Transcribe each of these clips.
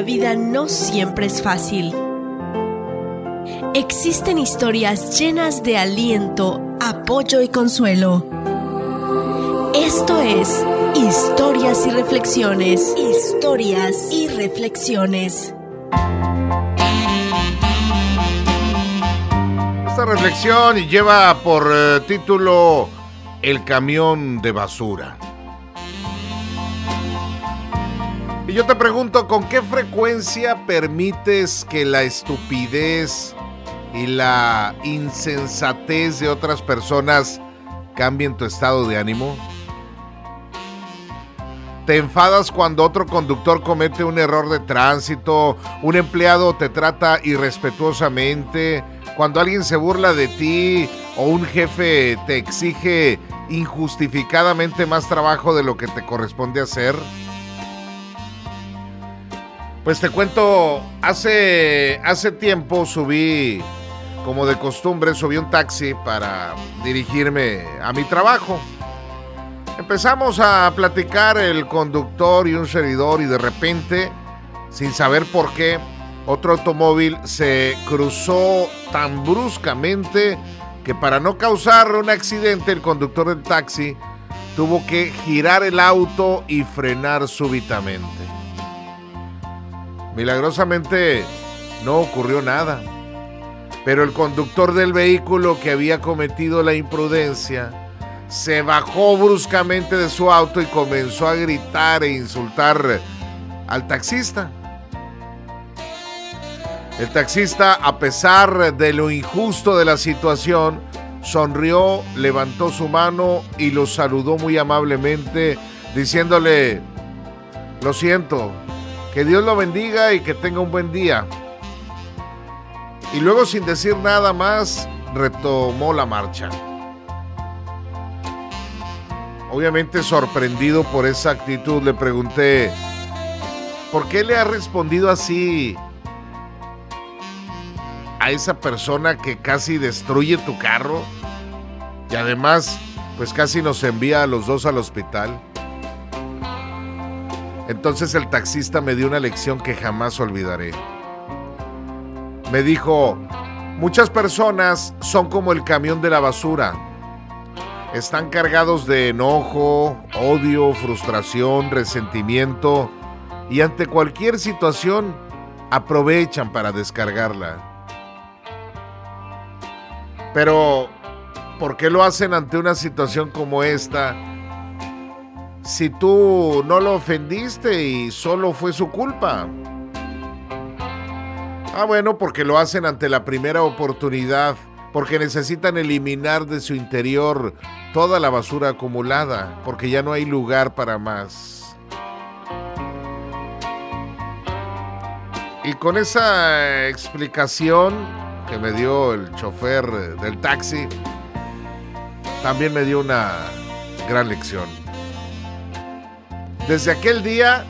la vida no siempre es fácil. Existen historias llenas de aliento, apoyo y consuelo. Esto es Historias y Reflexiones. Historias y Reflexiones. Esta reflexión lleva por eh, título El camión de basura. Y yo te pregunto, ¿con qué frecuencia permites que la estupidez y la insensatez de otras personas cambien tu estado de ánimo? ¿Te enfadas cuando otro conductor comete un error de tránsito? ¿Un empleado te trata irrespetuosamente? ¿Cuando alguien se burla de ti o un jefe te exige injustificadamente más trabajo de lo que te corresponde hacer? Pues te cuento, hace, hace tiempo subí, como de costumbre, subí un taxi para dirigirme a mi trabajo. Empezamos a platicar el conductor y un servidor y de repente, sin saber por qué, otro automóvil se cruzó tan bruscamente que para no causar un accidente el conductor del taxi tuvo que girar el auto y frenar súbitamente. Milagrosamente no ocurrió nada, pero el conductor del vehículo que había cometido la imprudencia se bajó bruscamente de su auto y comenzó a gritar e insultar al taxista. El taxista, a pesar de lo injusto de la situación, sonrió, levantó su mano y lo saludó muy amablemente, diciéndole, lo siento, que Dios lo bendiga y que tenga un buen día. Y luego sin decir nada más, retomó la marcha. Obviamente sorprendido por esa actitud, le pregunté, ¿por qué le ha respondido así a esa persona que casi destruye tu carro? Y además, pues casi nos envía a los dos al hospital. Entonces el taxista me dio una lección que jamás olvidaré. Me dijo, muchas personas son como el camión de la basura. Están cargados de enojo, odio, frustración, resentimiento y ante cualquier situación aprovechan para descargarla. Pero, ¿por qué lo hacen ante una situación como esta? Si tú no lo ofendiste y solo fue su culpa? Ah, bueno, porque lo hacen ante la primera oportunidad, porque necesitan eliminar de su interior toda la basura acumulada, porque ya no hay lugar para más. Y con esa explicación que me dio el chofer del taxi, también me dio una gran lección. Desde aquel día,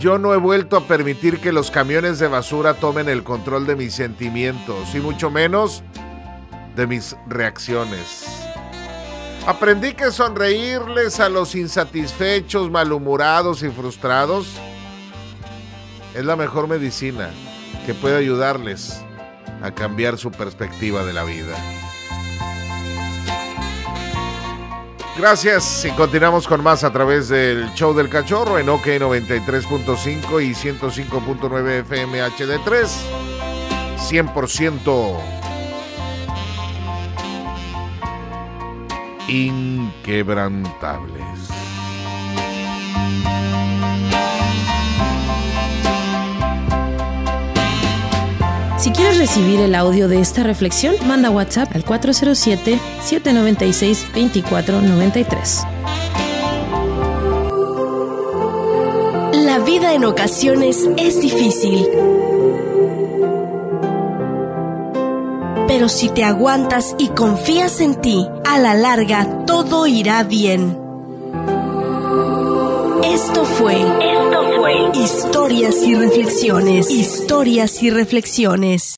yo no he vuelto a permitir que los camiones de basura tomen el control de mis sentimientos y mucho menos de mis reacciones. Aprendí que sonreírles a los insatisfechos, malhumorados y frustrados es la mejor medicina que puede ayudarles a cambiar su perspectiva de la vida. Gracias y continuamos con más a través del show del cachorro en OK 93.5 y 105.9 FM HD3. 100% inquebrantables. Si quieres recibir el audio de esta reflexión, manda WhatsApp al 407-796-2493. La vida en ocasiones es difícil. Pero si te aguantas y confías en ti, a la larga todo irá bien. Esto fue, esto fue Historias y Reflexiones. Historias y Reflexiones.